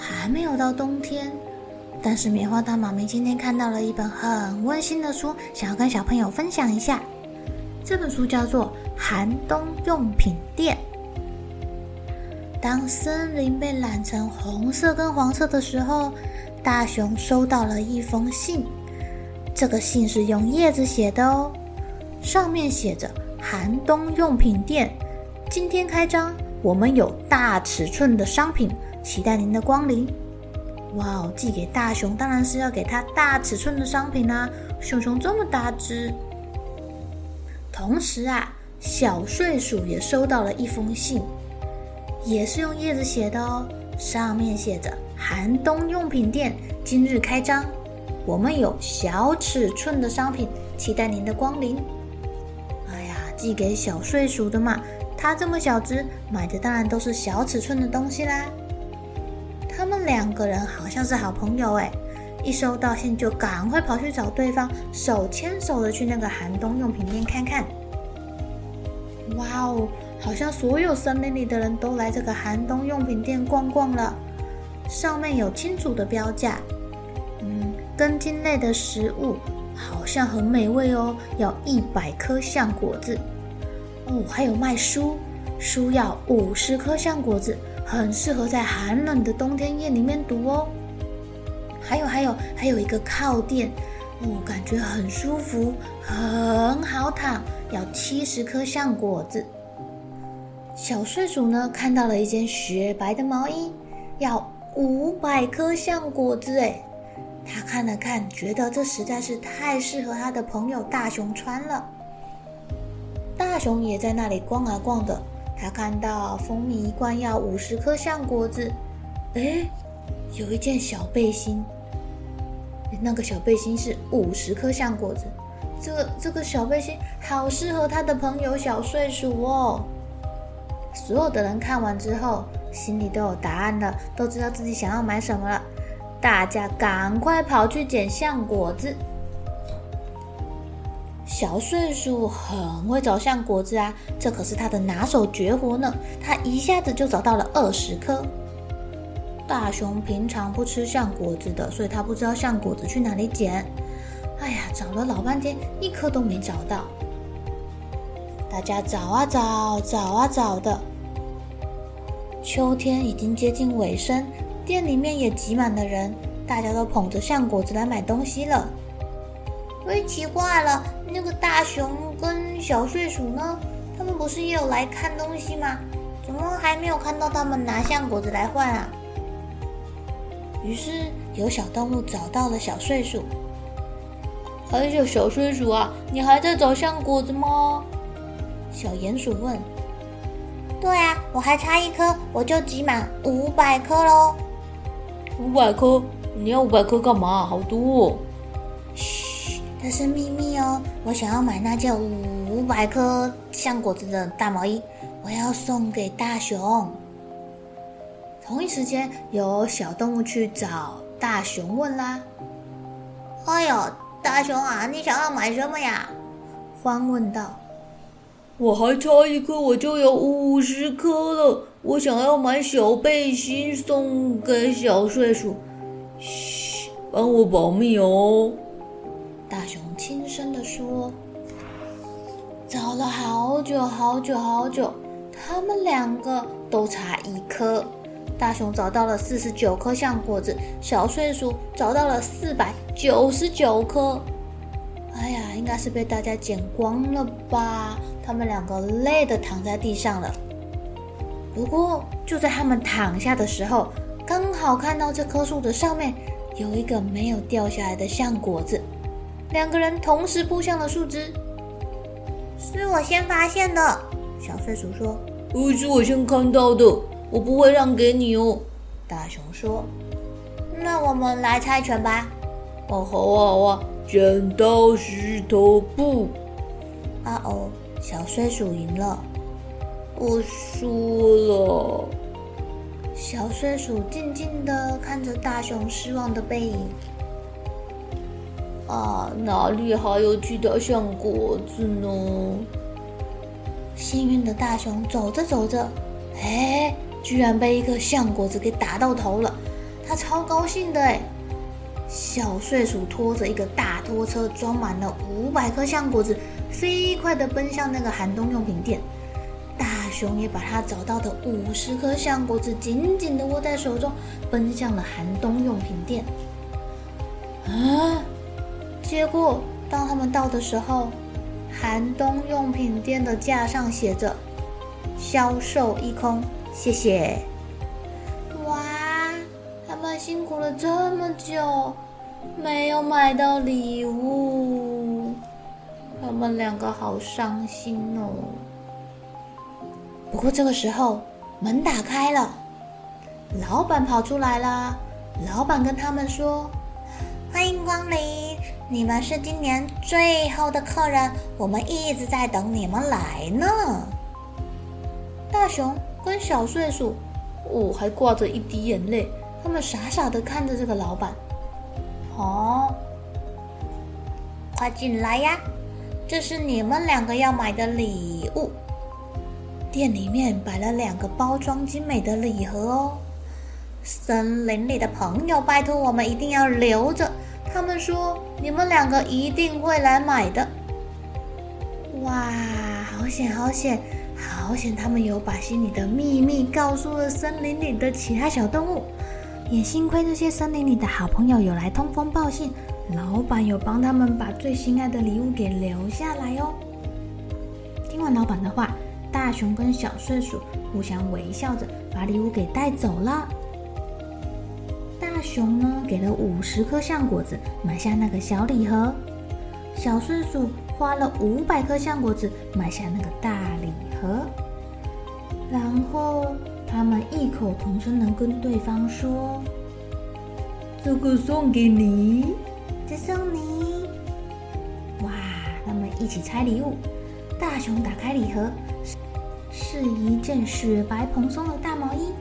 还没有到冬天，但是棉花糖妈咪今天看到了一本很温馨的书，想要跟小朋友分享一下。这本书叫做《寒冬用品店》。当森林被染成红色跟黄色的时候，大熊收到了一封信。这个信是用叶子写的哦，上面写着“寒冬用品店，今天开张，我们有大尺寸的商品。”期待您的光临！哇哦，寄给大熊当然是要给他大尺寸的商品啦、熊熊这么大只。同时啊，小睡鼠也收到了一封信，也是用叶子写的哦。上面写着“寒冬用品店今日开张，我们有小尺寸的商品，期待您的光临。”哎呀，寄给小睡鼠的嘛，它这么小只，买的当然都是小尺寸的东西啦。两个人好像是好朋友哎，一收到信就赶快跑去找对方，手牵手的去那个寒冬用品店看看。哇哦，好像所有森林里的人都来这个寒冬用品店逛逛了。上面有清楚的标价，嗯，根茎类的食物好像很美味哦，要一百颗橡果子。哦，还有卖书，书要五十颗橡果子。很适合在寒冷的冬天夜里面读哦。还有还有还有一个靠垫，哦，感觉很舒服，很好躺，要七十颗橡果子。小睡鼠呢，看到了一件雪白的毛衣，要五百颗橡果子哎。他看了看，觉得这实在是太适合他的朋友大熊穿了。大熊也在那里逛啊逛的。他看到蜂蜜一罐要五十颗橡果子，诶，有一件小背心，那个小背心是五十颗橡果子，这个这个小背心好适合他的朋友小睡鼠哦。所有的人看完之后，心里都有答案了，都知道自己想要买什么了，大家赶快跑去捡橡果子。小睡鼠很会找橡果子啊，这可是他的拿手绝活呢。他一下子就找到了二十颗。大熊平常不吃橡果子的，所以他不知道橡果子去哪里捡。哎呀，找了老半天，一颗都没找到。大家找啊找，找啊找的。秋天已经接近尾声，店里面也挤满了人，大家都捧着橡果子来买东西了。喂，奇怪了，那个大熊跟小睡鼠呢？他们不是也有来看东西吗？怎么还没有看到他们拿橡果子来换啊？于是有小动物找到了小睡鼠。哎呀，小睡鼠啊，你还在找橡果子吗？小鼹鼠问。对啊，我还差一颗，我就集满五百颗喽。五百颗？你要五百颗干嘛？好多哦。这是秘密哦！我想要买那件五百颗橡果子的大毛衣，我要送给大熊。同一时间，有小动物去找大熊问啦：“哎呦，大熊啊，你想要买什么呀？”欢问道：“我还差一颗，我就有五十颗了。我想要买小背心送给小睡鼠。嘘，帮我保密哦。”大熊轻声地说：“找了好久好久好久，他们两个都差一颗，大熊找到了四十九颗橡果子，小睡鼠找到了四百九十九颗。哎呀，应该是被大家捡光了吧？他们两个累得躺在地上了。不过就在他们躺下的时候，刚好看到这棵树的上面有一个没有掉下来的橡果子。两个人同时扑向了树枝。是我先发现的，小睡鼠说。不是我先看到的，我不会让给你哦。大熊说。那我们来猜拳吧。哦，好啊，好啊，剪刀石头布。啊哦，小睡鼠赢了。我输了。小睡鼠静静的看着大熊失望的背影。啊，哪里还有其他橡果子呢？幸运的大熊走着走着，哎，居然被一颗橡果子给打到头了，他超高兴的哎！小睡鼠拖着一个大拖车，装满了五百颗橡果子，飞快地奔向那个寒冬用品店。大熊也把他找到的五十颗橡果子紧紧地握在手中，奔向了寒冬用品店。啊！结果，当他们到的时候，寒冬用品店的架上写着“销售一空”，谢谢。哇，他们辛苦了这么久，没有买到礼物，他们两个好伤心哦。不过这个时候，门打开了，老板跑出来了。老板跟他们说：“欢迎光临。”你们是今年最后的客人，我们一直在等你们来呢。大熊跟小睡鼠，哦，还挂着一滴眼泪，他们傻傻的看着这个老板。哦，快进来呀！这是你们两个要买的礼物。店里面摆了两个包装精美的礼盒哦。森林里的朋友，拜托我们一定要留着。他们说：“你们两个一定会来买的。”哇，好险，好险，好险！他们有把心里的秘密告诉了森林里的其他小动物。也幸亏这些森林里的好朋友有来通风报信，老板有帮他们把最心爱的礼物给留下来哦。听完老板的话，大熊跟小睡鼠互相微笑着把礼物给带走了。大熊呢，给了五十颗橡果子买下那个小礼盒，小松鼠花了五百颗橡果子买下那个大礼盒，然后他们异口同声的跟对方说：“这个送给你，这送你。”哇！他们一起拆礼物，大熊打开礼盒，是一件雪白蓬松的大毛衣，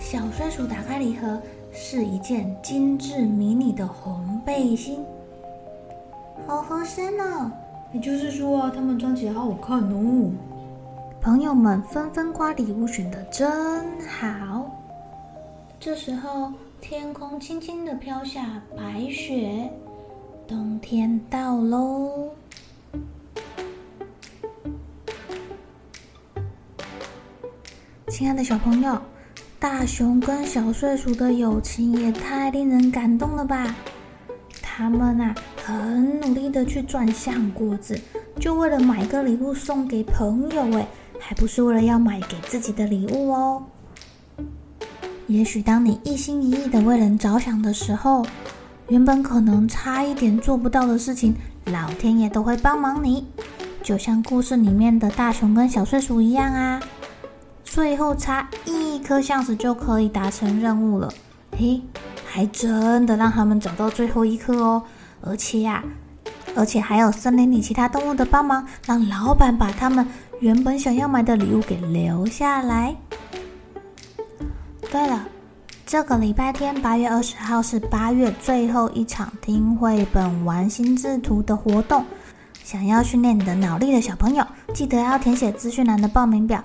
小松鼠打开礼盒。是一件精致迷你的红背心，好合身哦！也就是说啊，他们穿起来好好看哦。朋友们纷纷夸礼物选的真好。这时候，天空轻轻的飘下白雪，冬天到喽！亲爱的小朋友。大熊跟小睡鼠的友情也太令人感动了吧！他们啊，很努力的去赚橡果子，就为了买个礼物送给朋友，哎，还不是为了要买给自己的礼物哦。也许当你一心一意的为人着想的时候，原本可能差一点做不到的事情，老天爷都会帮忙你，就像故事里面的大熊跟小睡鼠一样啊。最后差一颗橡子就可以达成任务了，嘿，还真的让他们找到最后一颗哦！而且呀、啊，而且还有森林里其他动物的帮忙，让老板把他们原本想要买的礼物给留下来。对了，这个礼拜天八月二十号是八月最后一场听绘本、玩心智图的活动，想要训练你的脑力的小朋友，记得要填写资讯栏的报名表。